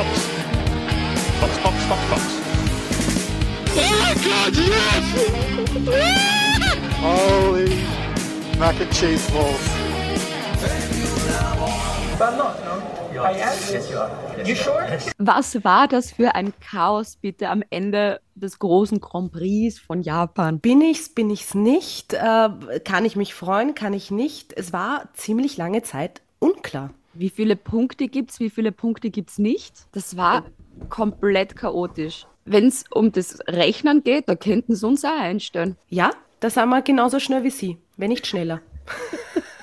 Box. Box, Box, Box, Box. Oh Gott, yes! Holy mac and cheese balls. But I'm not, no. I am? Yes, you are. you sure? Was war das für ein Chaos bitte am Ende des großen Grand Prix von Japan? Bin ich's, bin ich's nicht? Äh, kann ich mich freuen, kann ich nicht? Es war ziemlich lange Zeit unklar. Wie viele Punkte gibt's, wie viele Punkte gibt's nicht? Das war komplett chaotisch. Wenn es um das Rechnen geht, da könnten sie uns auch einstellen. Ja, da sind wir genauso schnell wie Sie, wenn nicht schneller.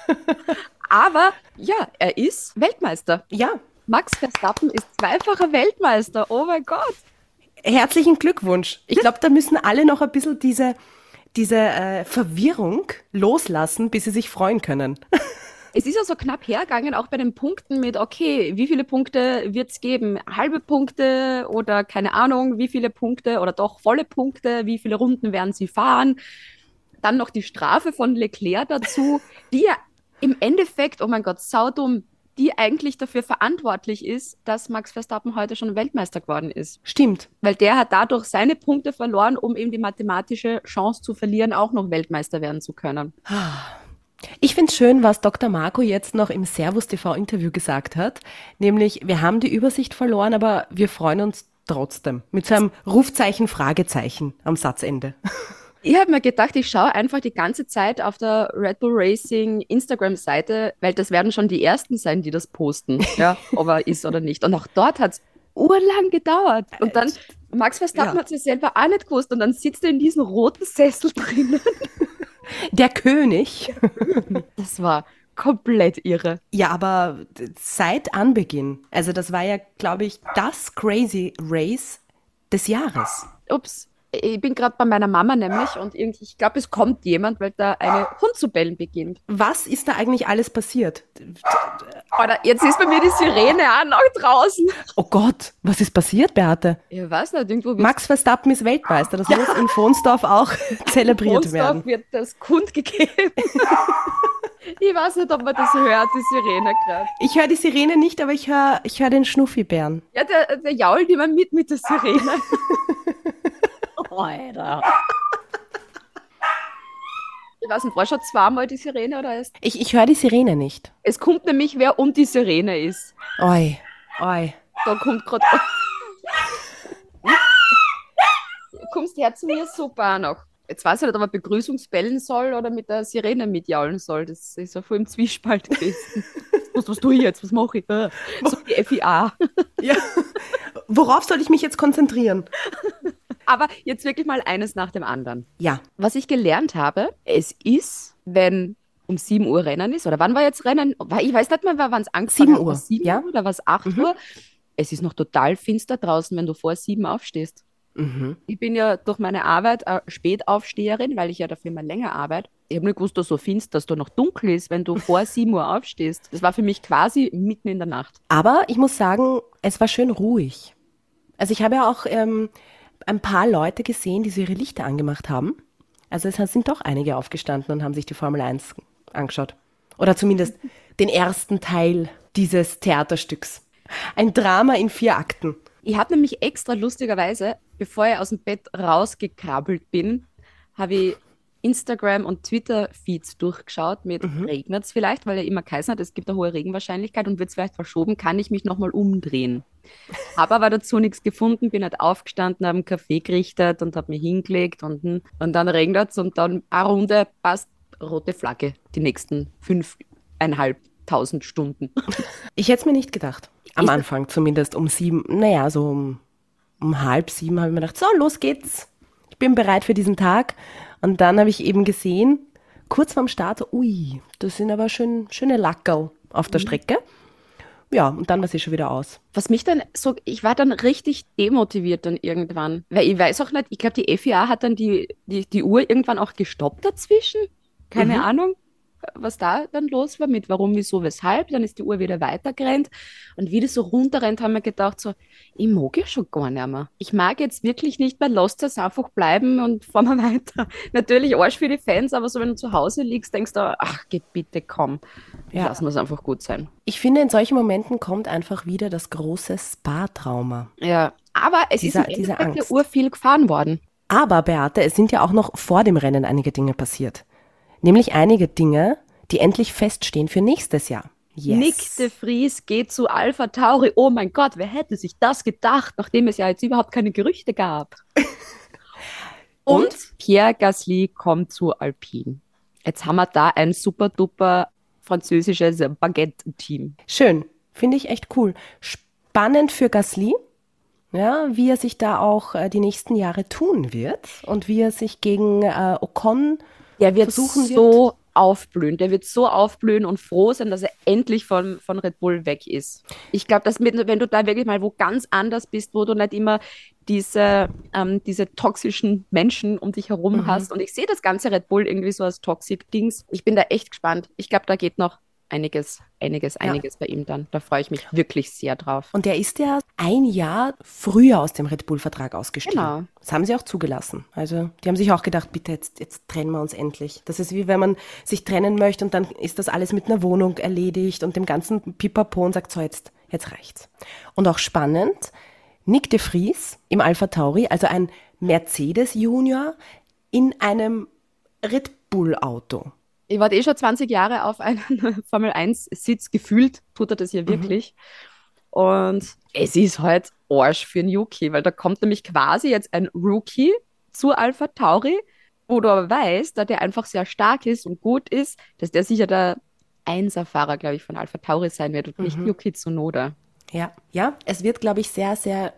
Aber ja, er ist Weltmeister. Ja, Max Verstappen ist zweifacher Weltmeister. Oh mein Gott. herzlichen Glückwunsch. Ich glaube, da müssen alle noch ein bisschen diese, diese äh, Verwirrung loslassen, bis sie sich freuen können. Es ist ja so knapp hergegangen, auch bei den Punkten mit, okay, wie viele Punkte wird es geben? Halbe Punkte oder keine Ahnung, wie viele Punkte oder doch volle Punkte? Wie viele Runden werden sie fahren? Dann noch die Strafe von Leclerc dazu, die ja im Endeffekt, oh mein Gott, saudumm, die eigentlich dafür verantwortlich ist, dass Max Verstappen heute schon Weltmeister geworden ist. Stimmt. Weil der hat dadurch seine Punkte verloren, um eben die mathematische Chance zu verlieren, auch noch Weltmeister werden zu können. Ich finde es schön, was Dr. Marco jetzt noch im Servus TV Interview gesagt hat, nämlich wir haben die Übersicht verloren, aber wir freuen uns trotzdem. Mit so einem Rufzeichen, Fragezeichen am Satzende. Ich habe mir gedacht, ich schaue einfach die ganze Zeit auf der Red Bull Racing Instagram-Seite, weil das werden schon die Ersten sein, die das posten, ja, ob er ist oder nicht. Und auch dort hat es urlang gedauert. Und dann, Max Verstappen Ja. hat es selber auch nicht gewusst. Und dann sitzt er in diesem roten Sessel drinnen. Der König. Das war komplett irre. Ja, aber seit Anbeginn, also das war ja, glaube ich, das Crazy Race des Jahres. Ups. Ich bin gerade bei meiner Mama nämlich und irgendwie, ich glaube, es kommt jemand, weil da eine Hund zu bellen beginnt. Was ist da eigentlich alles passiert? Oder jetzt ist bei mir die Sirene auch noch draußen. Oh Gott, was ist passiert, Beate? Ich weiß nicht, irgendwo Max Verstappen ist Weltmeister. Das muss in Fonsdorf auch zelebriert werden. wird das kundgegeben. ich weiß nicht, ob man das hört, die Sirene gerade. Ich höre die Sirene nicht, aber ich höre ich hör den Schnuffibären. Ja, der, der jault immer mit mit der Sirene. Alter. Ich weiß nicht, war schon zweimal die Sirene oder ist. Ich, ich höre die Sirene nicht. Es kommt nämlich, wer um die Sirene ist. Oi, oi. Da kommt gerade. Du kommst her zu mir super auch noch. Jetzt weiß ich nicht, ob er Begrüßungsbellen soll oder mit der Sirene mitjaulen soll. Das ist ja voll im Zwiespalt gewesen. was, was tue ich jetzt? Was mache ich? Äh, So die FIA. Ja. Worauf soll ich mich jetzt konzentrieren? Aber jetzt wirklich mal eines nach dem anderen. Ja, Was ich gelernt habe, es ist, wenn um 7 Uhr Rennen ist, oder wann war jetzt Rennen? Ich weiß nicht mehr, wann es angefangen 7 hat. Uhr, War 7 ja. Uhr oder was 8 Uhr? Es ist noch total finster draußen, wenn du vor 7 aufstehst. mhm. Ich bin ja durch meine Arbeit äh, Spätaufsteherin, weil ich ja dafür immer länger arbeite. Ich habe nicht gewusst, dass so finster, dass da noch dunkel ist, wenn du vor 7 Uhr aufstehst. Das war für mich quasi mitten in der Nacht. Aber ich muss sagen, es war schön ruhig. Also ich habe ja auch ähm, ein paar Leute gesehen, die so ihre Lichter angemacht haben. Also es sind doch einige aufgestanden und haben sich die Formel 1 angeschaut. Oder zumindest den ersten Teil dieses Theaterstücks. Ein Drama in vier Akten. Ich habe nämlich extra lustigerweise, bevor ich aus dem Bett rausgekrabbelt bin, habe ich Instagram und Twitter-Feeds durchgeschaut mit regnet es vielleicht, weil er immer geheißen hat, es gibt eine hohe Regenwahrscheinlichkeit und wird es vielleicht verschoben, kann ich mich nochmal umdrehen. Habe aber dazu nichts gefunden, bin halt aufgestanden, habe einen Kaffee gerichtet und habe mich hingelegt und, und dann regnet es und dann eine Runde passt rote Flagge die nächsten fünfeinhalbtausend Stunden. Ich hätte es mir nicht gedacht. Am Ist- Anfang zumindest um sieben, naja, so um, um halb sieben habe ich mir gedacht, so, los geht's. Ich bin bereit für diesen Tag. Und dann habe ich eben gesehen, kurz vorm Start, ui, das sind aber schön, schöne Lackerl auf der Strecke. Ja, und dann war sie schon wieder aus. Was mich dann so, ich war dann richtig demotiviert dann irgendwann. Weil ich weiß auch nicht, ich glaube, die FIA hat dann die, die, die Uhr irgendwann auch gestoppt dazwischen. Keine Ahnung. Was da dann los war mit warum, wieso, weshalb. Dann ist die Uhr wieder weitergerannt. Und wie das so runterrennt, haben wir gedacht, so, ich mag ja schon gar nicht mehr. Ich mag jetzt wirklich nicht mehr Lost das einfach bleiben und fahren wir weiter. Natürlich Arsch für die Fans, aber so wenn du zu Hause liegst, denkst du, ach, geh bitte, komm. Ja. Lassen wir es einfach gut sein. Ich finde, in solchen Momenten kommt einfach wieder das große Spa-Trauma. Ja, aber es Dieser- ist Endeffekt der. Uhr viel gefahren worden. Aber, Beate, es sind ja auch noch vor dem Rennen einige Dinge passiert. Nämlich einige Dinge, die endlich feststehen für nächstes Jahr. Yes. Nick de Vries geht zu Alpha Tauri. Oh mein Gott, wer hätte sich das gedacht, nachdem es ja jetzt überhaupt keine Gerüchte gab? Und, Pierre Gasly kommt zu Alpine. Jetzt haben wir da ein super duper französisches Baguette-Team. Schön. Finde ich echt cool. Spannend für Gasly, ja, wie er sich da auch äh, die nächsten Jahre tun wird und wie er sich gegen äh, Ocon Der wird versuchen so aufblühen. Der wird so aufblühen und froh sein, dass er endlich von, von Red Bull weg ist. Ich glaube, dass mit, wenn du da wirklich mal wo ganz anders bist, wo du nicht immer diese, ähm, diese toxischen Menschen um dich herum hast. Und ich sehe das ganze Red Bull irgendwie so als Toxic-Dings. Ich bin da echt gespannt. Ich glaube, da geht noch einiges, einiges, einiges bei ihm dann. Da freue ich mich wirklich sehr drauf. Und der ist ja ein Jahr früher aus dem Red Bull-Vertrag ausgestiegen. Genau. Das haben sie auch zugelassen. Also die haben sich auch gedacht, bitte, jetzt, jetzt trennen wir uns endlich. Das ist wie wenn man sich trennen möchte und dann ist das alles mit einer Wohnung erledigt und dem ganzen Pipapo und sagt, so jetzt, jetzt reicht's. Und auch spannend, Nick de Vries im Alpha Tauri, also ein Mercedes Junior in einem Red Bull Auto. Ich warte eh schon 20 Jahre auf einen Formel-1-Sitz. Gefühlt tut er das Mhm. ja wirklich. Und es ist halt Arsch für einen Yuki, weil da kommt nämlich quasi jetzt ein Rookie zu Alpha Tauri, wo du aber weißt, da der einfach sehr stark ist und gut ist, dass der sicher der Einserfahrer, glaube ich, von Alpha Tauri sein wird und Mhm. nicht Yuki Tsunoda. Ja, ja, es wird, glaube ich, sehr, sehr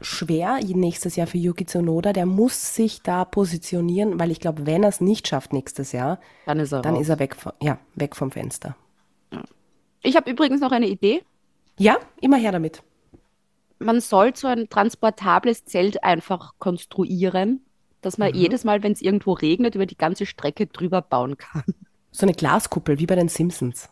schwer nächstes Jahr für Yuki Tsunoda. Der muss sich da positionieren, weil ich glaube, wenn er es nicht schafft nächstes Jahr, Dann ist er dann raus. ist er weg, von, ja, weg vom Fenster. Ich habe übrigens noch eine Idee. Ja, immer her damit. man soll so ein transportables Zelt einfach konstruieren, dass man jedes Mal, wenn es irgendwo regnet, über die ganze Strecke drüber bauen kann. So eine Glaskuppel, wie bei den Simpsons.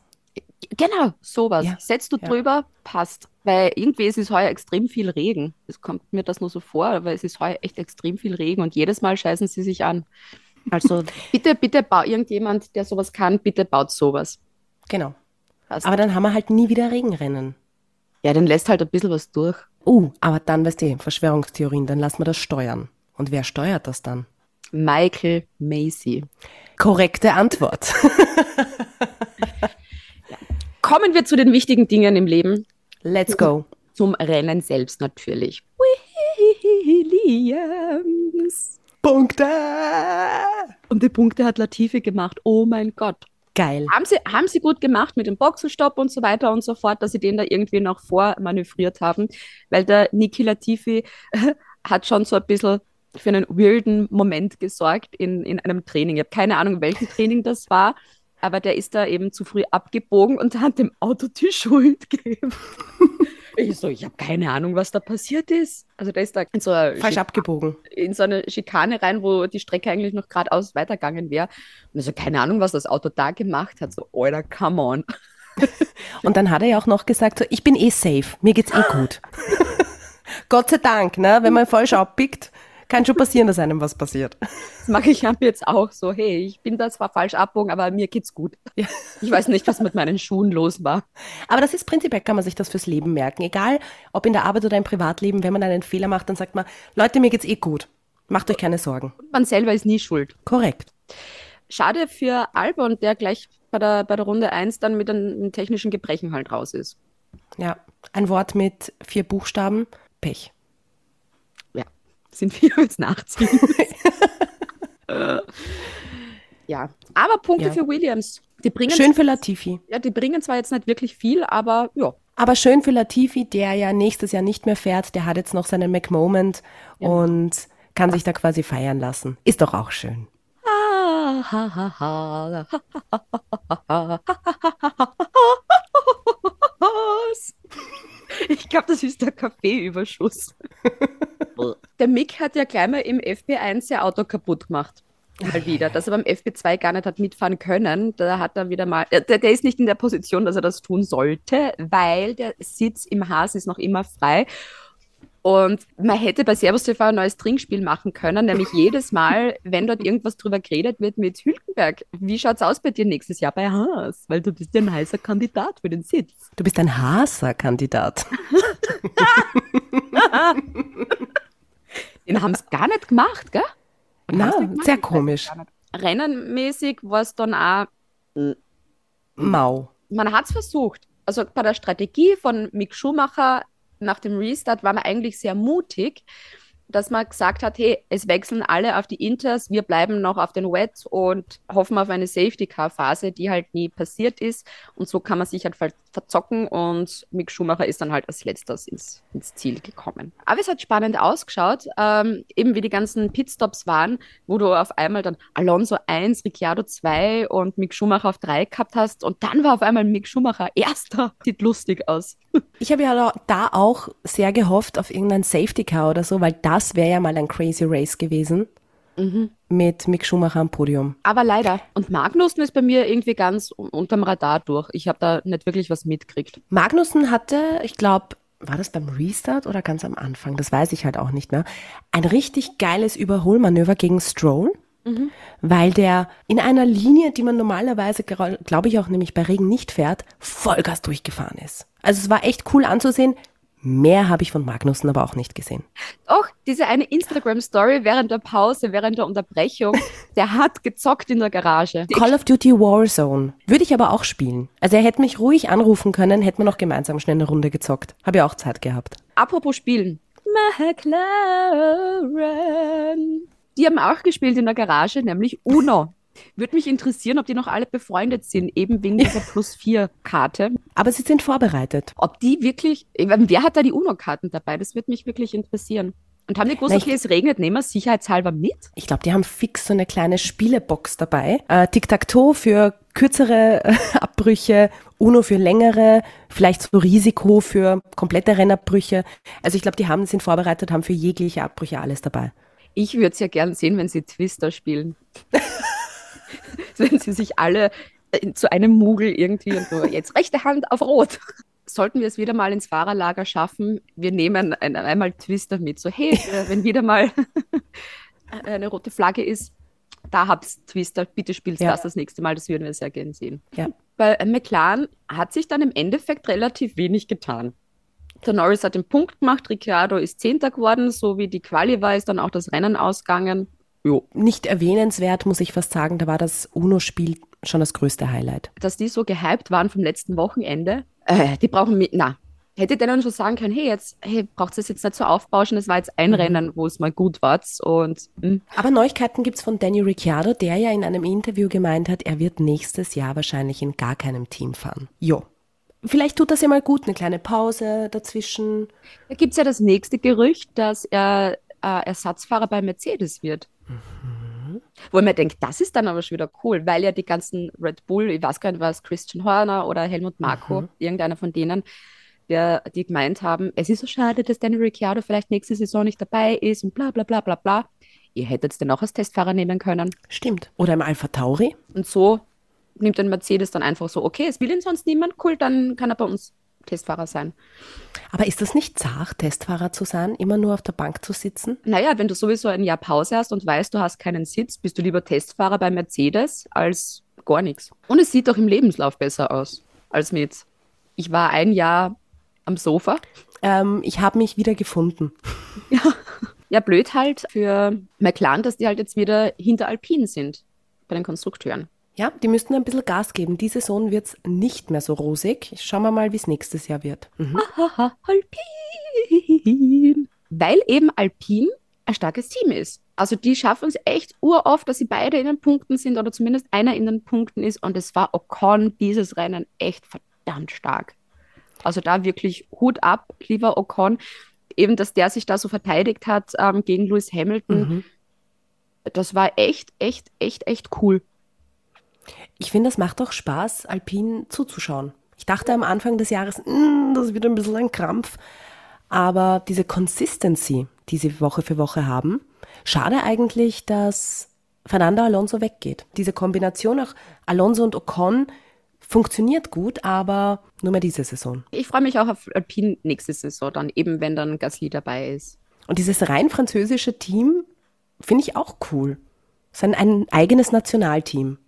Genau, sowas. Ja, Setzt du ja. drüber, passt. Weil irgendwie ist es heuer extrem viel Regen. Es kommt mir das nur so vor, aber es ist heuer echt extrem viel Regen und jedes Mal scheißen sie sich an. Also bitte, bitte bau irgendjemand, der sowas kann, bitte baut sowas. Genau. Passt. Aber dann haben wir halt nie wieder Regenrennen. ja, dann lässt halt ein bisschen was durch. Uh, aber dann, weißt du, Verschwörungstheorien, dann lassen wir das steuern. Und wer steuert das dann? Michael Macy. Korrekte Antwort. Kommen wir zu den wichtigen Dingen im Leben. Let's go. Zum Rennen selbst natürlich. Williams. Punkte! Und die Punkte hat Latifi gemacht. Oh mein Gott. Geil. Haben sie, haben sie gut gemacht mit dem Boxenstopp und so weiter und so fort, dass sie den da irgendwie noch vormanövriert haben, weil der Niki Latifi hat schon so ein bisschen für einen weirden Moment gesorgt in, in einem Training. Ich habe keine Ahnung, welchen Training das war, aber der ist da eben zu früh abgebogen und hat dem Auto die Schuld gegeben. Ich so, ich habe keine Ahnung, was da passiert ist. Also der ist da in so, eine Falsch Schik- abgebogen. in so eine Schikane rein, wo die Strecke eigentlich noch geradeaus weitergegangen wäre. Und also keine Ahnung, was das Auto da gemacht hat. So, Alter, come on. Und dann hat er ja auch noch gesagt, so, ich bin eh safe, mir geht's eh gut. Gott sei Dank, ne? Wenn man falsch abbiegt, kann schon passieren, dass einem was passiert. Das mache ich ab jetzt auch so. Hey, ich bin da zwar falsch abbogen, aber mir geht's gut. Ja. Ich weiß nicht, was mit meinen Schuhen los war. Aber das ist prinzipiell, kann man sich das fürs Leben merken. Egal, ob in der Arbeit oder im Privatleben, wenn man einen Fehler macht, dann sagt man, Leute, mir geht's eh gut. Macht euch keine Sorgen. Man selber ist nie schuld. Korrekt. Schade für Albon, der gleich bei der, bei der Runde 1 dann mit einem technischen Gebrechen halt raus ist. Ja. Ein Wort mit vier Buchstaben, Pech. Ja, sind wir jetzt nachziehen. Ja, aber Punkte Ja. für Williams. Die bringen, Schön für Latifi. ja, die bringen zwar jetzt nicht wirklich viel, aber ja, Aber schön für Latifi, der ja nächstes Jahr nicht mehr fährt. Der hat jetzt noch seinen McMoment und kann sich da quasi feiern lassen. Ist doch auch schön. Ich glaube, das ist der Kaffeeüberschuss. Der Mick hat ja gleich mal im FP1 sein Auto kaputt gemacht. mal wieder, dass er beim FP2 gar nicht hat mitfahren können. Da hat er wieder mal, der, der ist nicht in der Position, dass er das tun sollte, weil der Sitz im Haas ist noch immer frei. Und man hätte bei Servus TV ein neues Trinkspiel machen können, nämlich jedes Mal, wenn dort irgendwas drüber geredet wird mit Hülkenberg. Wie schaut's aus bei dir nächstes Jahr bei Haas? Weil du bist ja ein heißer Kandidat für den Sitz. Du bist ein Haaser-Kandidat. Den haben es gar nicht gemacht, gell? Den Na, haben's nicht gemacht, sehr komisch. Rennenmäßig war es dann auch, Mau. man hat es versucht. Also bei der Strategie von Mick Schumacher nach dem Restart war man eigentlich sehr mutig, dass man gesagt hat, hey, es wechseln alle auf die Inters, wir bleiben noch auf den Wet und hoffen auf eine Safety-Car-Phase, die halt nie passiert ist. Und so kann man sich halt ver verzocken und Mick Schumacher ist dann halt als letztes ins, ins Ziel gekommen. Aber es hat spannend ausgeschaut, ähm, eben wie die ganzen Pitstops waren, wo du auf einmal dann Alonso 1, Ricciardo 2 und Mick Schumacher auf 3 gehabt hast und dann war auf einmal Mick Schumacher erster. Sieht lustig aus. Ich habe ja da- da auch sehr gehofft auf irgendein Safety Car oder so, weil das wäre ja mal ein Crazy Race gewesen. Mit Mick Schumacher am Podium. Aber leider. Und Magnussen ist bei mir irgendwie ganz un- unterm Radar durch. Ich habe da nicht wirklich was mitgekriegt. Magnussen hatte, ich glaube, war das beim Restart oder ganz am Anfang? Das weiß ich halt auch nicht mehr. Ein richtig geiles Überholmanöver gegen Stroll, weil der in einer Linie, die man normalerweise, glaube ich, auch nämlich bei Regen nicht fährt, Vollgas durchgefahren ist. Also es war echt cool anzusehen. Mehr habe ich von Magnussen aber auch nicht gesehen. Och, diese eine Instagram-Story während der Pause, während der Unterbrechung, der hat gezockt in der Garage. Call of Duty Warzone. Würde ich aber auch spielen. Also er hätte mich ruhig anrufen können, hätten wir noch gemeinsam schnell eine Runde gezockt. Habe ja auch Zeit gehabt. Apropos Spielen. McLaren. Die haben auch gespielt in der Garage, nämlich Uno. Würde mich interessieren, ob die noch alle befreundet sind, eben wegen dieser Plus-4-Karte. Aber sie sind vorbereitet. Ob die wirklich, wer hat da die Uno-Karten dabei? Das würde mich wirklich interessieren. Und haben die gewusst, okay, es regnet, nehmen wir es sicherheitshalber mit? Ich glaube, die haben fix so eine kleine Spielebox dabei. Äh, Tic-Tac-Toe für kürzere äh, Abbrüche, Uno für längere, vielleicht so Risiko für komplette Rennabbrüche. Also ich glaube, die haben, sind vorbereitet, haben für jegliche Abbrüche alles dabei. Ich würde es ja gern sehen, wenn sie Twister spielen. wenn sie sich alle äh, zu einem Mugel irgendwie und so, jetzt rechte Hand auf Rot. Sollten wir es wieder mal ins Fahrerlager schaffen, wir nehmen ein, einmal Twister mit. So, hey, äh, wenn wieder mal eine rote Flagge ist, da hab's Twister, bitte spielst Ja. das das nächste Mal, das würden wir sehr gern sehen. Ja. Bei äh, McLaren hat sich dann im Endeffekt relativ wenig getan. Der Norris hat den Punkt gemacht, Ricciardo ist Zehnter geworden, so wie die Quali war, ist dann auch das Rennen ausgegangen. Jo. Nicht erwähnenswert, muss ich fast sagen, da war das Uno-Spiel schon das größte Highlight. Dass die so gehypt waren vom letzten Wochenende, äh, die brauchen mit, na, hätte denen schon sagen können, hey, jetzt, hey, braucht es jetzt nicht so aufbauschen, das war jetzt ein Rennen, wo es mal gut war und hm, Aber Neuigkeiten gibt's von Danny Ricciardo, der ja in einem Interview gemeint hat, er wird nächstes Jahr wahrscheinlich in gar keinem Team fahren. Jo. Vielleicht tut das ja mal gut, eine kleine Pause dazwischen. Da gibt es ja das nächste Gerücht, dass er äh, Ersatzfahrer bei Mercedes wird. Wo ich mir denke, das ist dann aber schon wieder cool, weil ja die ganzen Red Bull, ich weiß gar nicht, was Christian Horner oder Helmut Marko, irgendeiner von denen, der, die gemeint haben, es ist so schade, dass Danny Ricciardo vielleicht nächste Saison nicht dabei ist und bla bla bla bla bla. Ihr hättet den auch als Testfahrer nehmen können. Stimmt. Oder im Alpha Tauri. Und so nimmt ein Mercedes dann einfach so, okay, es will ihn sonst niemand, cool, dann kann er bei uns Testfahrer sein. Aber ist das nicht zart, Testfahrer zu sein, immer nur auf der Bank zu sitzen? Naja, wenn du sowieso ein Jahr Pause hast und weißt, du hast keinen Sitz, bist du lieber Testfahrer bei Mercedes als gar nichts. Und es sieht doch im Lebenslauf besser aus als mit. Ich war ein Jahr am Sofa. Ähm, ich habe mich wieder gefunden. Ja, blöd halt für McLaren, dass die halt jetzt wieder hinter Alpine sind bei den Konstrukteuren. Ja, die müssten ein bisschen Gas geben. Die Saison wird's nicht mehr so rosig. Schauen wir mal, wie es nächstes Jahr wird. Mhm. Haha, Alpine. Weil eben Alpine ein starkes Team ist. Also die schaffen es echt uroft, dass sie beide in den Punkten sind oder zumindest einer in den Punkten ist. Und es war Ocon dieses Rennen echt verdammt stark. Also da wirklich Hut ab, lieber Ocon. Eben, dass der sich da so verteidigt hat ähm, gegen Lewis Hamilton. Mhm. Das war echt, echt, echt, echt cool. Ich finde, es macht auch Spaß, Alpin zuzuschauen. Ich dachte am Anfang des Jahres, "Mm, das wird ein bisschen ein Krampf. Aber diese Consistency, die sie Woche für Woche haben, schade eigentlich, dass Fernando Alonso weggeht. Diese Kombination auch Alonso und Ocon funktioniert gut, aber nur mehr diese Saison. Ich freue mich auch auf Alpine nächste Saison dann, eben wenn dann Gasly dabei ist. Und dieses rein französische Team finde ich auch cool. Es ist ein, ein eigenes Nationalteam.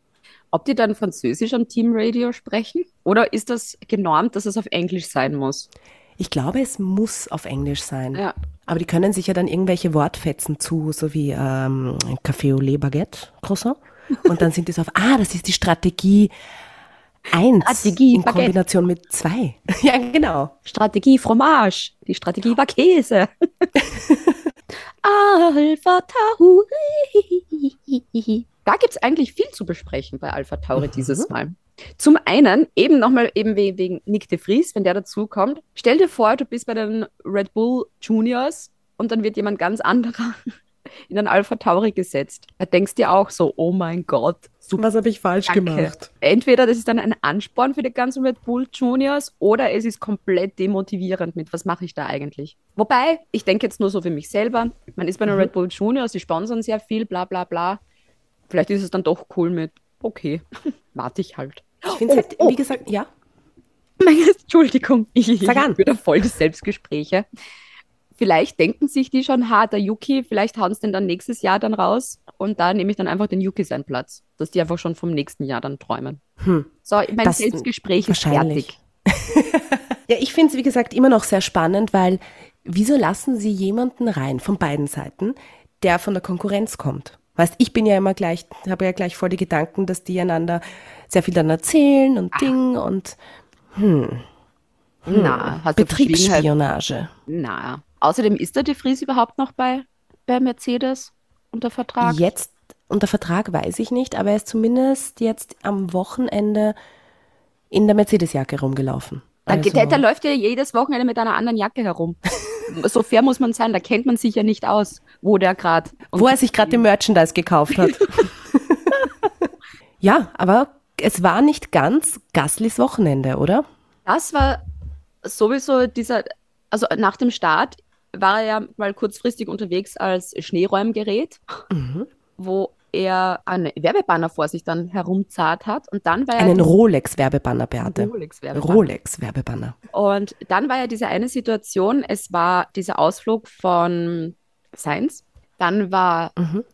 Ob die dann Französisch am Teamradio sprechen? Oder ist das genormt, dass es auf Englisch sein muss? Ich glaube, es muss auf Englisch sein. Ja. Aber die können sich ja dann irgendwelche Wortfetzen zu, so wie ähm, Café au lait Baguette, Croissant. Und dann sind die so auf, ah, das ist die Strategie 1 Strategie in Baguette. Kombination mit 2. Ja, genau. Strategie Fromage. Die Strategie war Käse. Alpha Tauri. Da gibt es eigentlich viel zu besprechen bei Alpha Tauri dieses Mal. Zum einen, eben nochmal eben we- wegen Nick de Vries, wenn der dazukommt. Stell dir vor, du bist bei den Red Bull Juniors und dann wird jemand ganz anderer in ein Alpha Tauri gesetzt. Da denkst du dir auch so, oh mein Gott, super. Was habe ich falsch Danke. Entweder das ist dann ein Ansporn für die ganzen Red Bull Juniors oder es ist komplett demotivierend mit, was mache ich da eigentlich? Wobei, ich denke jetzt nur so für mich selber, man ist bei den Red Bull Juniors, die sponsern sehr viel, bla bla bla. Vielleicht ist es dann doch cool mit, okay, warte ich halt. Ich finde halt, Oh, oh. wie gesagt, ja. Entschuldigung, ich, ich Sag an. wieder voll die Selbstgespräche. Vielleicht denken sich die schon, ha, der Yuki, vielleicht hauen sie den dann nächstes Jahr dann raus und da nehme ich dann einfach den Yuki seinen Platz, dass die einfach schon vom nächsten Jahr dann träumen. Hm. So, mein Das- Selbstgespräch ist fertig. Ja, ich finde es, wie gesagt, immer noch sehr spannend, weil wieso lassen sie jemanden rein von beiden Seiten, der von der Konkurrenz kommt? Weißt, ich bin ja immer gleich, habe ja gleich voll die Gedanken, dass die einander sehr viel dann erzählen und Ding und Na, hast du Verschwiegenheit? Betriebsspionage. Na. Außerdem ist der De Vries überhaupt noch bei, bei Mercedes unter Vertrag? Jetzt unter Vertrag weiß ich nicht, aber er ist zumindest jetzt am Wochenende in der Mercedes-Jacke rumgelaufen. Da, Also- der, der läuft ja jedes Wochenende mit einer anderen Jacke herum. so fair muss man sein, da kennt man sich ja nicht aus, wo der gerade. wo er sich gerade den Merchandise gekauft hat. ja, aber es war nicht ganz Gaslys Wochenende, oder? Das war sowieso dieser, also nach dem Start war er ja mal kurzfristig unterwegs als Schneeräumgerät, Mhm. wo er einen Werbebanner vor sich dann herumzart hat und dann war er Einen Rolex-Werbebanner, Beate. Rolex-Werbebanner. Rolex-Werbebanner. Und dann war ja diese eine Situation, es war dieser Ausflug von Sainz, dann war Mhm.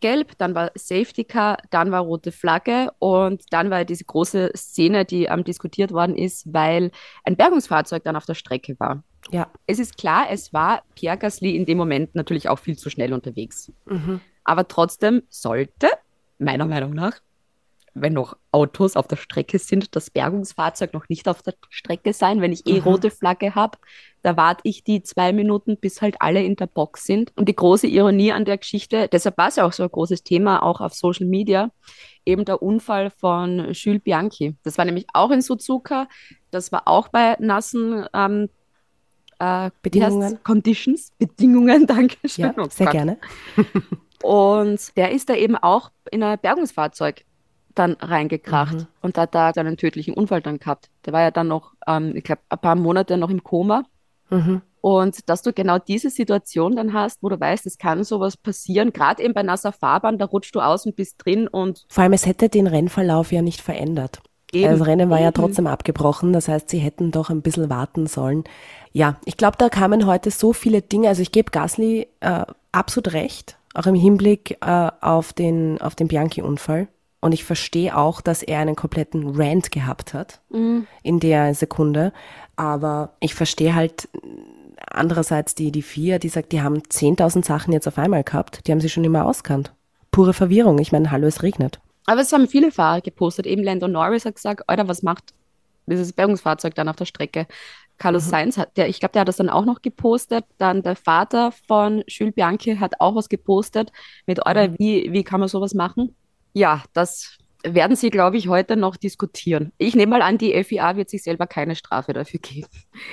Gelb, dann war Safety Car, dann war rote Flagge und dann war diese große Szene, die ähm, diskutiert worden ist, weil ein Bergungsfahrzeug dann auf der Strecke war. Ja. Es ist klar, es war Pierre Gasly in dem Moment natürlich auch viel zu schnell unterwegs. Mhm. Aber trotzdem sollte, meiner Meinung nach, wenn noch Autos auf der Strecke sind, das Bergungsfahrzeug noch nicht auf der Strecke sein. Wenn ich eh Mhm. rote Flagge habe, da warte ich die zwei Minuten, bis halt alle in der Box sind. Und die große Ironie an der Geschichte, deshalb war es ja auch so ein großes Thema, auch auf Social Media, eben der Unfall von Jules Bianchi. Das war nämlich auch in Suzuka. Das war auch bei nassen ähm, äh? Bedingungen. Conditions, Bedingungen, danke schön. Ja, Oh sehr gerne. Und der ist da eben auch in ein Bergungsfahrzeug dann reingekracht Mhm. und hat da einen tödlichen Unfall dann gehabt. Der war ja dann noch, ähm, ich glaube, ein paar Monate noch im Koma. Mhm. Und dass du genau diese Situation dann hast, wo du weißt, es kann sowas passieren, gerade eben bei nasser Fahrbahn, da rutschst du aus und bist drin und Vor allem, es hätte den Rennverlauf ja nicht verändert. eben. Das Rennen war ja trotzdem abgebrochen, das heißt, sie hätten doch ein bisschen warten sollen. Ja, ich glaube, da kamen heute so viele Dinge. Also ich gebe Gasly äh, absolut recht, auch im Hinblick äh, auf den, auf den Bianchi-Unfall. Und ich verstehe auch, dass er einen kompletten Rant gehabt hat Mhm. in der Sekunde. Aber ich verstehe halt andererseits die, die vier, die sagt, die haben 10.000 Sachen jetzt auf einmal gehabt. Die haben sie schon immer auskannt. Pure Verwirrung. Ich meine, hallo, es regnet. Aber es haben viele Fahrer gepostet. Eben Lando Norris hat gesagt, Alter, was macht dieses Bergungsfahrzeug dann auf der Strecke? Carlos Mhm. Sainz hat, der, ich glaube, der hat das dann auch noch gepostet. Dann der Vater von Jules Bianchi hat auch was gepostet mit, Alter, Mhm. wie, wie kann man sowas machen? Ja, das werden sie, glaube ich, heute noch diskutieren. Ich nehme mal an, die FIA wird sich selber keine Strafe dafür geben.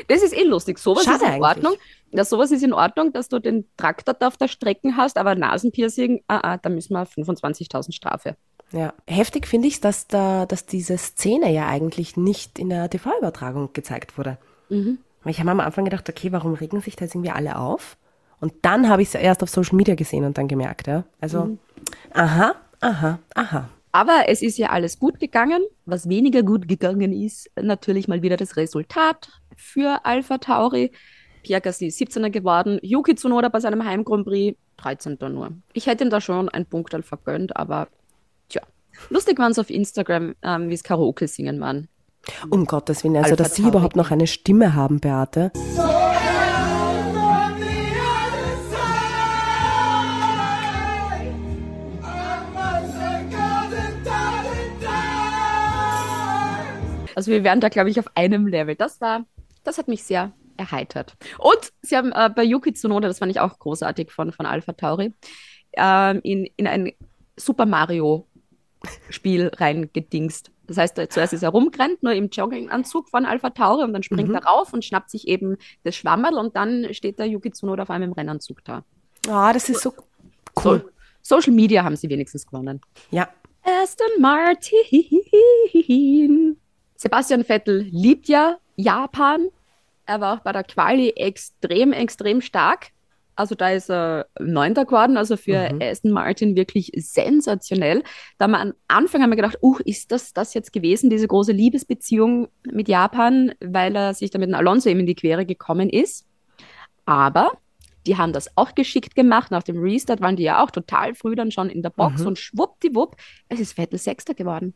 Das ist eh lustig. Sowas Schade ist in eigentlich. Ordnung. Ja, sowas ist in Ordnung, dass du den Traktor da auf der Strecke hast, aber Nasenpiercing, ah, ah, da müssen wir 25.000 Strafe. Ja, heftig finde ich, dass da, dass diese Szene ja eigentlich nicht in der TV-Übertragung gezeigt wurde. Mhm. Ich habe am Anfang gedacht, okay, warum regen sich da jetzt irgendwie alle auf? Und dann habe ich es erst auf Social Media gesehen und dann gemerkt, ja. Also, aha, Aha, aha. Aber es ist ja alles gut gegangen. Was weniger gut gegangen ist, natürlich mal wieder das Resultat für Alpha Tauri. Pierre Gasly ist 17er geworden, Yuki Tsunoda bei seinem Heim Grand Prix 13. nur. Ich hätte ihm da schon einen Punkt vergönnt, aber tja. Lustig waren es auf Instagram, ähm, wie es Karaoke singen waren. Um Gottes Willen, also dass Sie überhaupt noch eine Stimme haben, Beate. Also wir wären da, glaube ich, auf einem Level. Das war, das hat mich sehr erheitert. Und sie haben äh, bei Yuki Tsunoda, das fand ich auch großartig von, von Alpha Tauri, ähm, in, in ein Super Mario Spiel reingedingst. Das heißt, zuerst ist er rumgerannt, nur im Jogginganzug von Alpha Tauri und dann springt er rauf und schnappt sich eben das Schwammerl und dann steht der Yuki Tsunoda auf einmal im Rennanzug da. Ah, das ist so cool. So, Social Media haben sie wenigstens gewonnen. Ja. Aston Martin. Sebastian Vettel liebt ja Japan. Er war auch bei der Quali extrem, extrem stark. Also da ist er Neunter geworden, also für Aston Martin wirklich sensationell. Da haben wir am Anfang haben wir gedacht, uh, ist das das jetzt gewesen, diese große Liebesbeziehung mit Japan, weil er sich da mit dem Alonso eben in die Quere gekommen ist. Aber die haben das auch geschickt gemacht. Nach dem Restart waren die ja auch total früh dann schon in der Box und schwuppdiwupp, es ist Vettel Sechster geworden.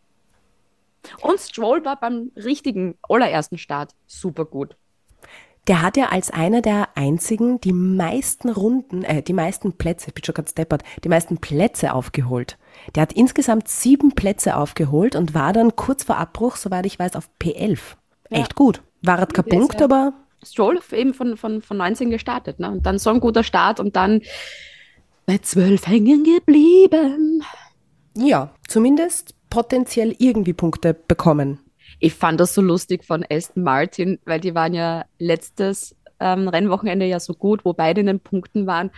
Und Stroll war beim richtigen allerersten Start super gut. Der hat ja als einer der einzigen die meisten Runden, äh, die meisten Plätze, ich bin schon ganz deppert, die meisten Plätze aufgeholt. Der hat insgesamt sieben Plätze aufgeholt und war dann kurz vor Abbruch, soweit ich weiß, auf P11. Echt gut. War halt kein Punkt, ja. aber Stroll eben von, von, von 19 gestartet. Ne? Und dann so ein guter Start und dann bei 12 hängen geblieben. ja, zumindest potenziell irgendwie Punkte bekommen. Ich fand das so lustig von Aston Martin, weil die waren ja letztes ähm, Rennwochenende ja so gut, wo beide in den Punkten waren.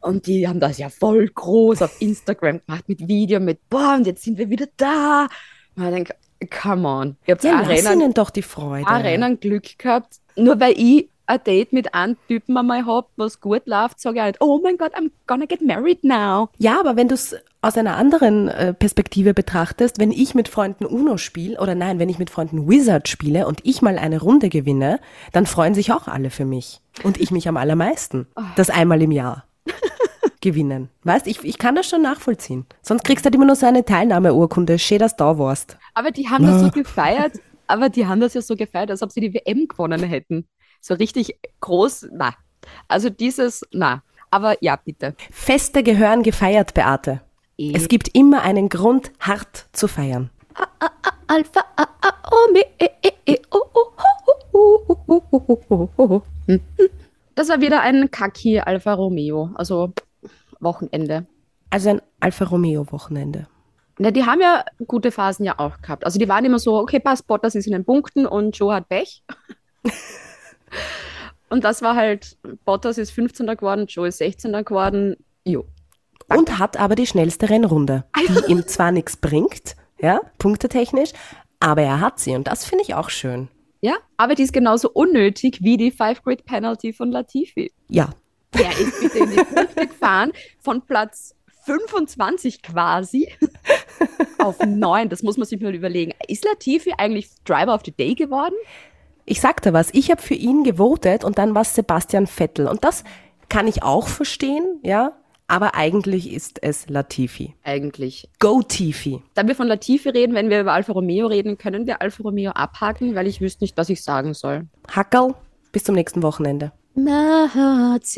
Und die haben das ja voll groß auf Instagram gemacht mit Video, mit boah, und jetzt sind wir wieder da. Und ich denke, come on. Ihr habt Ja, Rennen, ihnen doch die Freude. ein Rennen Glück gehabt. Nur weil ich ein Date mit einem Typen einmal hab, was gut läuft, sage ich nicht, oh mein Gott, I'm gonna get married now. Ja, aber wenn du es aus einer anderen äh, Perspektive betrachtest, wenn ich mit Freunden Uno spiele, oder nein, wenn ich mit Freunden Wizard spiele und ich mal eine Runde gewinne, dann freuen sich auch alle für mich. Und ich mich am allermeisten. Das einmal im Jahr gewinnen. Weißt, ich, ich kann das schon nachvollziehen. Sonst kriegst du halt immer nur so eine Teilnahmeurkunde. Schön, dass du da warst. Aber die haben das so gefeiert, aber die haben das ja so gefeiert, als ob sie die WM gewonnen hätten. So richtig groß, na. Also dieses, na. Aber ja, bitte. Feste gehören gefeiert, Beate. Es gibt immer einen Grund, hart zu feiern. Alpha, Das war wieder ein Kaki Alfa Romeo, also Wochenende. Also ein Alfa Romeo Wochenende. Na, die haben ja gute Phasen ja auch gehabt. Also die waren immer so, okay, passt, Bottas ist in den Punkten und Joe hat Pech. und das war halt, Bottas ist 15er geworden, Joe ist 16er geworden. Jo. Und hat aber die schnellste Rennrunde, die ihm zwar nichts bringt, ja, punktetechnisch, aber er hat sie und das finde ich auch schön. Ja, aber die ist genauso unnötig wie die Five-Grid-Penalty von Latifi. Ja, Der ist bitte in die Punkte gefahren, von Platz 25 quasi auf 9. Das muss man sich mal überlegen. Ist Latifi eigentlich Driver of the Day geworden? ich sagte was, ich habe für ihn gewotet und dann war es Sebastian Vettel und das kann ich auch verstehen, ja, aber eigentlich ist es Latifi. Eigentlich. Go Tifi. Da wir von Latifi reden, wenn wir über Alfa Romeo reden, können wir Alfa Romeo abhaken, weil ich wüsste nicht, was ich sagen soll. Hackerl, bis zum nächsten Wochenende. Mercedes.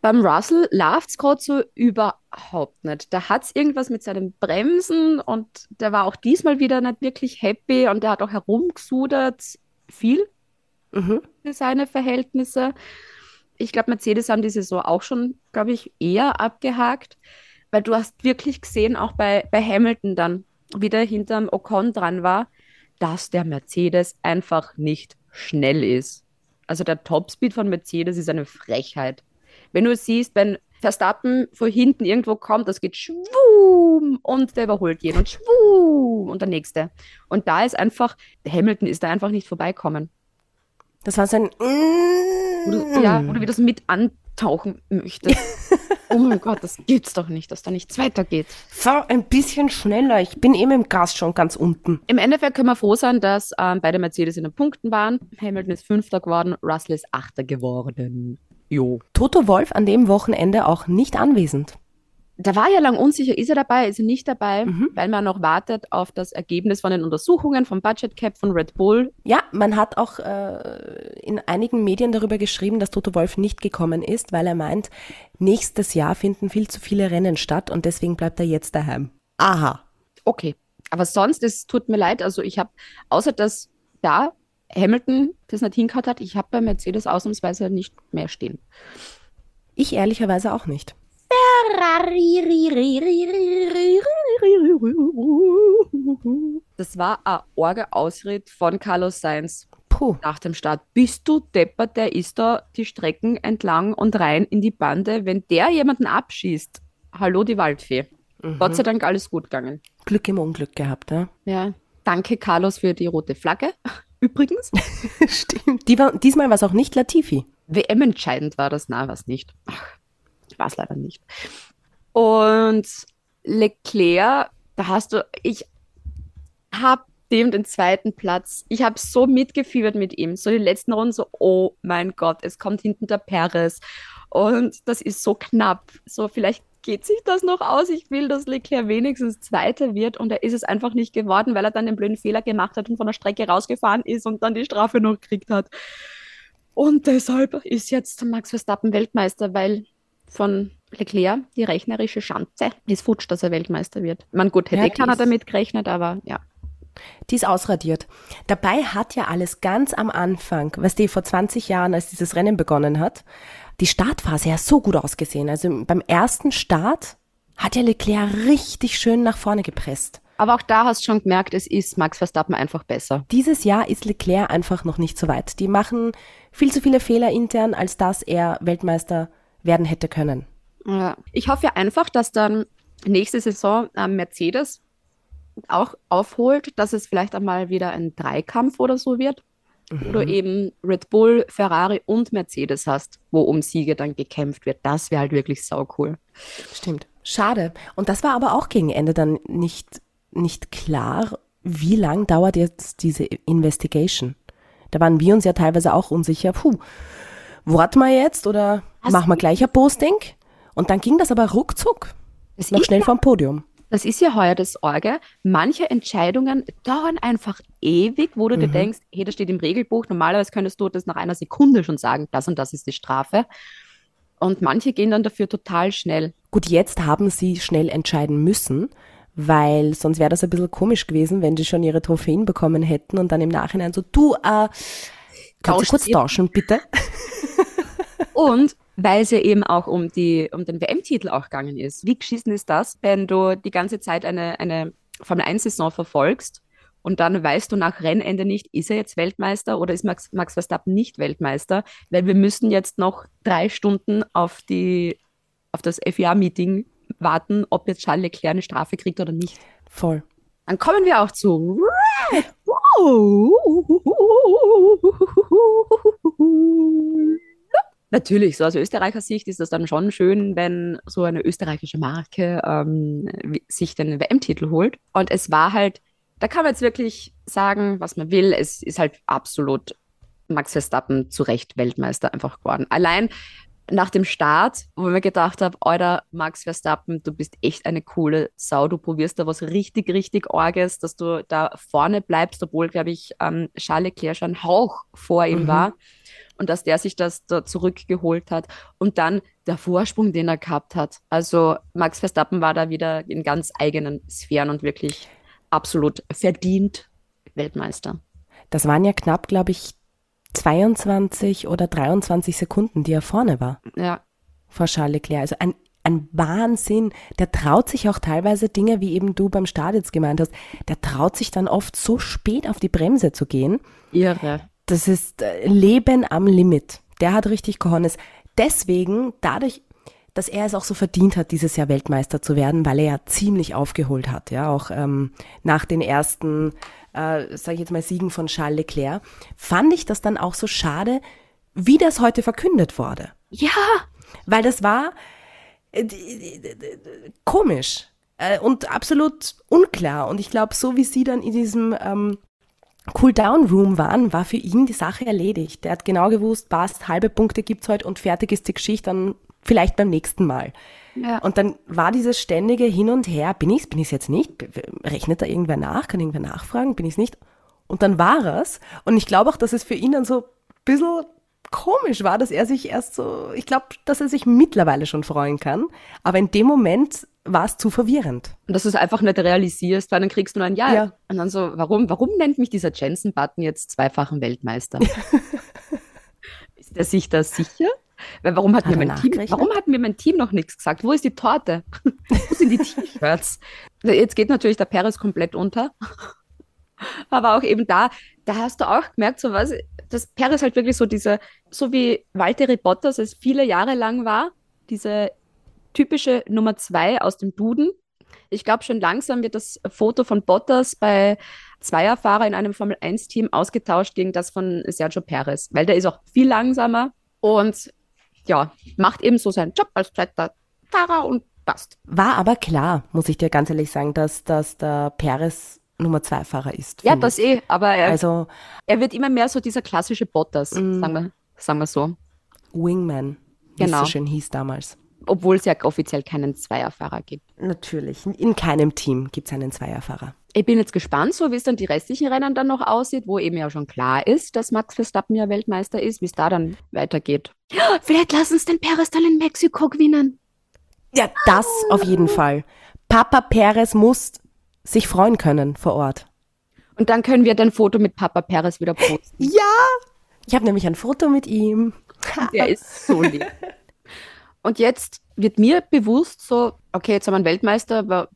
Beim Russell läuft es gerade so überhaupt nicht. Da hat es irgendwas mit seinen Bremsen und der war auch diesmal wieder nicht wirklich happy und der hat auch herumgesudert. Viel Mhm. für seine Verhältnisse. Ich glaube, Mercedes haben die Saison auch schon, glaube ich, eher abgehakt, weil du hast wirklich gesehen, auch bei, bei Hamilton dann, wie der hinterm Ocon dran war, dass der Mercedes einfach nicht schnell ist. Also der Topspeed von Mercedes ist eine Frechheit. Wenn du siehst, wenn Verstappen von hinten irgendwo kommt, das geht schwum und der überholt jeden und schwum und der nächste. Und da ist einfach, Hamilton ist da einfach nicht vorbeikommen. Das war sein Wo du, ja, wo du wieder so mit antauchen möchtest. oh mein Gott, das gibt's doch nicht, dass da nichts weitergeht. Fahr ein bisschen schneller. Ich bin eben im Gas schon ganz unten. Im Endeffekt können wir froh sein, dass ähm, beide Mercedes in den Punkten waren. Hamilton ist Fünfter geworden, Russell ist Achter geworden. Jo. Toto Wolf an dem Wochenende auch nicht anwesend. Da war ja lang unsicher, ist er dabei, ist er nicht dabei, weil man noch wartet auf das Ergebnis von den Untersuchungen vom Budget Cap von Red Bull. Ja, man hat auch äh, in einigen Medien darüber geschrieben, dass Toto Wolf nicht gekommen ist, weil er meint, nächstes Jahr finden viel zu viele Rennen statt und deswegen bleibt er jetzt daheim. Aha. Okay. Aber sonst, es tut mir leid, also ich habe, außer dass da Hamilton das nicht hingehauen hat, ich habe bei Mercedes ausnahmsweise nicht mehr stehen. Ich ehrlicherweise auch nicht. Das war ein orge Ausritt von Carlos Sainz Puh. nach dem Start. Bist du deppert, der ist da die Strecken entlang und rein in die Bande. Wenn der jemanden abschießt, hallo die Waldfee. Gott sei Dank alles gut gegangen. Glück im Unglück gehabt, ja. Ja, danke Carlos für die rote Flagge. Übrigens, Stimmt. Die war, diesmal war es auch nicht Latifi. WM-entscheidend war das, na, was nicht. Ach, war es leider nicht. Und Leclerc, da hast du, ich habe dem den zweiten Platz, ich habe so mitgefiebert mit ihm, so die letzten Runden so, oh mein Gott, es kommt hinten der Perez. Und das ist so knapp, so vielleicht geht sich das noch aus, ich will, dass Leclerc wenigstens Zweiter wird. Und er ist es einfach nicht geworden, weil er dann den blöden Fehler gemacht hat und von der Strecke rausgefahren ist und dann die Strafe noch gekriegt hat. Und deshalb ist jetzt Max Verstappen Weltmeister, weil von Leclerc die rechnerische Schanze ist futsch, dass er Weltmeister wird. Man gut, hätte Ja, eh keiner die damit gerechnet, aber ja. Die ist ausradiert. Dabei hat ja alles ganz am Anfang, weißt du, vor 20 Jahren, als dieses Rennen begonnen hat, die Startphase ja so gut ausgesehen. Also beim ersten Start hat ja Leclerc richtig schön nach vorne gepresst. Aber auch da hast du schon gemerkt, es ist Max Verstappen einfach besser. Dieses Jahr ist Leclerc einfach noch nicht so weit. Die machen viel zu viele Fehler intern, als dass er Weltmeister werden hätte können. Ja. Ich hoffe ja einfach, dass dann nächste Saison ähm, Mercedes auch aufholt, dass es vielleicht einmal wieder ein Dreikampf oder so wird. Wo du eben Red Bull, Ferrari und Mercedes hast, wo um Siege dann gekämpft wird. Das wäre halt wirklich sau cool. Stimmt. Schade. Und das war aber auch gegen Ende dann nicht, nicht klar, wie lang dauert jetzt diese Investigation. Da waren wir uns ja teilweise auch unsicher. Puh, warten wir jetzt oder Was? machen wir gleich ein Posting? Und dann ging das aber ruckzuck. Das Noch schnell ja- vom Podium. Das ist ja heuer das Orge. Manche Entscheidungen dauern einfach ewig, wo du dir denkst, hey, das steht im Regelbuch. Normalerweise könntest du das nach einer Sekunde schon sagen, das und das ist die Strafe. Und manche gehen dann dafür total schnell. Gut, jetzt haben sie schnell entscheiden müssen, weil sonst wäre das ein bisschen komisch gewesen, wenn die schon ihre Trophäen bekommen hätten und dann im Nachhinein so, du, äh, kannst du kurz tauschen, bitte? Und weil es ja eben auch um, die, um den WM-Titel auch gegangen ist. Wie geschissen ist das, wenn du die ganze Zeit eine, eine Formel-1-Saison verfolgst und dann weißt du nach Rennende nicht, ist er jetzt Weltmeister oder ist Max, Max Verstappen nicht Weltmeister? Weil wir müssen jetzt noch drei Stunden auf, die, auf das FIA-Meeting warten, ob jetzt Charles Leclerc eine Strafe kriegt oder nicht. Voll. Dann kommen wir auch zu Red Bull. Natürlich, so aus Österreicher Sicht ist das dann schon schön, wenn so eine österreichische Marke ähm, sich den WM-Titel holt. Und es war halt, da kann man jetzt wirklich sagen, was man will. Es ist halt absolut Max Verstappen zu Recht Weltmeister einfach geworden. Allein nach dem Start, wo ich mir gedacht habe, Alter, Max Verstappen, du bist echt eine coole Sau. Du probierst da was richtig, richtig Orges, dass du da vorne bleibst, obwohl, glaube ich, ähm, Charles Leclerc schon Hauch vor ihm war. Und dass der sich das da zurückgeholt hat. Und dann der Vorsprung, den er gehabt hat. Also Max Verstappen war da wieder in ganz eigenen Sphären und wirklich absolut verdient Weltmeister. Das waren ja knapp, glaube ich, 22 oder 23 Sekunden, die er vorne war Ja, vor Charles Leclerc. Also ein, ein Wahnsinn. Der traut sich auch teilweise Dinge, wie eben du beim Start jetzt gemeint hast, der traut sich dann oft so spät auf die Bremse zu gehen. irre. Das ist äh, Leben am Limit. Der hat richtig Cojones. Deswegen, dadurch, dass er es auch so verdient hat, dieses Jahr Weltmeister zu werden, weil er ja ziemlich aufgeholt hat, ja, auch ähm, nach den ersten, äh, sage ich jetzt mal, Siegen von Charles Leclerc, fand ich das dann auch so schade wie das heute verkündet wurde. Ja, Weil das war äh, komisch äh, und absolut unklar. Und ich glaube, so wie sie dann in diesem ähm, Cool-Down-Room waren, war für ihn die Sache erledigt. Der hat genau gewusst, passt, halbe Punkte gibt's heute und fertig ist die Geschichte dann vielleicht beim nächsten Mal. Ja. Und dann war dieses ständige Hin und Her, bin ich's, bin ich's jetzt nicht? Rechnet da irgendwer nach? Kann irgendwer nachfragen? Bin ich's nicht? Und dann war es. Und ich glaube auch, dass es für ihn dann so ein bisschen komisch war, dass er sich erst so, ich glaube, dass er sich mittlerweile schon freuen kann. Aber in dem Moment war es zu verwirrend. Und dass du es einfach nicht realisierst, weil dann kriegst du nur ein Ja. Ja. Und dann so, warum, warum nennt mich dieser Jensen-Button jetzt zweifachen Weltmeister? ist er sich da sicher? Weil warum hat, Hat mir mein Team, warum hat mir mein Team noch nichts gesagt? Wo ist die Torte? Wo sind die T-Shirts? Jetzt geht natürlich der Paris komplett unter. Aber auch eben da, da hast du auch gemerkt, so was, dass Paris halt wirklich so diese, so wie Valtteri Bottas es viele Jahre lang war, diese typische Nummer zwei aus dem Duden. Ich glaube, schon langsam wird das Foto von Bottas bei Zweierfahrer in einem Formel-1-Team ausgetauscht gegen das von Sergio Perez, weil der ist auch viel langsamer und ja, macht eben so seinen Job als zweiter Fahrer und passt. War aber klar, muss ich dir ganz ehrlich sagen, dass, dass der Perez Nummer zwei Fahrer ist. Ja, das eh, aber er, Also er wird immer mehr so dieser klassische Bottas, Mm. sagen, wir, sagen wir so. Wingman, wie Genau. es so schön hieß damals. Obwohl es ja offiziell keinen Zweierfahrer gibt. Natürlich. In keinem Team gibt es einen Zweierfahrer. Ich bin jetzt gespannt, so wie es dann die restlichen Rennen dann noch aussieht, wo eben ja schon klar ist, dass Max Verstappen ja Weltmeister ist, wie es da dann weitergeht. Vielleicht lassen es den Perez dann in Mexiko gewinnen. Ja, das auf jeden Fall. Papa Perez muss sich freuen können vor Ort. Und dann können wir dein Foto mit Papa Perez wieder posten. Ja! Ich habe nämlich ein Foto mit ihm. Der ist so lieb. Und jetzt wird mir bewusst so, okay, jetzt haben wir einen Weltmeister, aber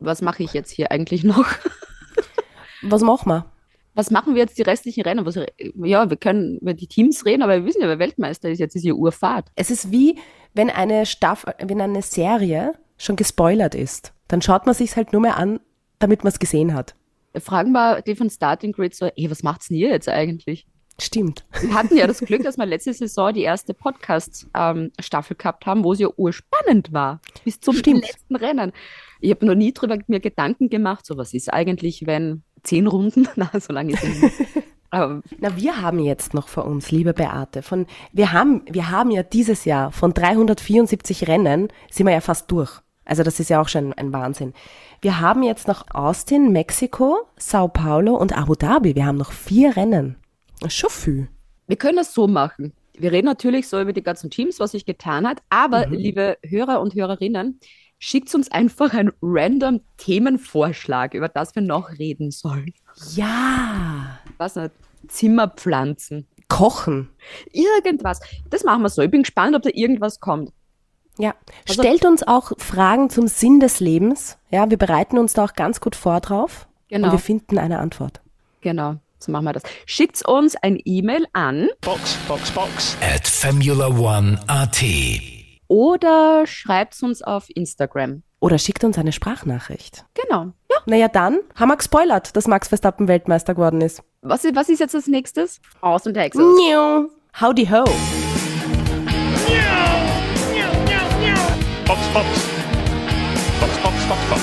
was mache ich jetzt hier eigentlich noch? Was machen wir? Was machen wir jetzt die restlichen Rennen? Was, ja, wir können über die Teams reden, aber wir wissen ja, wer Weltmeister ist. Jetzt ist hier Urfahrt. Es ist wie, wenn eine Staffel, wenn eine Serie schon gespoilert ist. Dann schaut man sich's halt nur mehr an, damit man es gesehen hat. Fragen wir die von Starting Grid so, ey, was macht's denn ihr jetzt eigentlich? Stimmt. Wir hatten ja das Glück, dass wir letzte Saison die erste Podcast-Staffel gehabt haben, wo es ja urspannend war. Bis zum Stimmt. letzten Rennen. Ich habe noch nie drüber mir Gedanken gemacht, so was ist eigentlich, wenn zehn Runden, na, so lange ist es nicht. Aber Na, wir haben jetzt noch vor uns, liebe Beate, von, wir haben, wir haben ja dieses Jahr von 374 Rennen, sind wir ja fast durch. Also das ist ja auch schon ein Wahnsinn. Wir haben jetzt noch Austin, Mexiko, Sao Paulo und Abu Dhabi. Wir haben noch vier Rennen. Viel. wir können das so machen. Wir reden natürlich so über die ganzen Teams, was sich getan hat, aber liebe Hörer und Hörerinnen, schickt uns einfach einen random Themenvorschlag, über das wir noch reden sollen. Ja. Was nicht? Zimmerpflanzen. Kochen. Irgendwas. Das machen wir so. Ich bin gespannt, ob da irgendwas kommt. Ja. Also- Stellt uns auch Fragen zum Sinn des Lebens. Ja, wir bereiten uns da auch ganz gut vor drauf. Genau. Und wir finden eine Antwort. Genau, so machen wir das. Schickt uns ein E-Mail an Box, Box, Box. at Formula One AT. oder schreibt uns auf Instagram. Oder schickt uns eine Sprachnachricht. Genau. Ja. Naja, dann haben wir gespoilert, dass Max Verstappen Weltmeister geworden ist. Was, ist- was ist jetzt als nächstes? Aus und Texas. Niu. Howdy ho. Box, Box. Box, Box, Box, Box.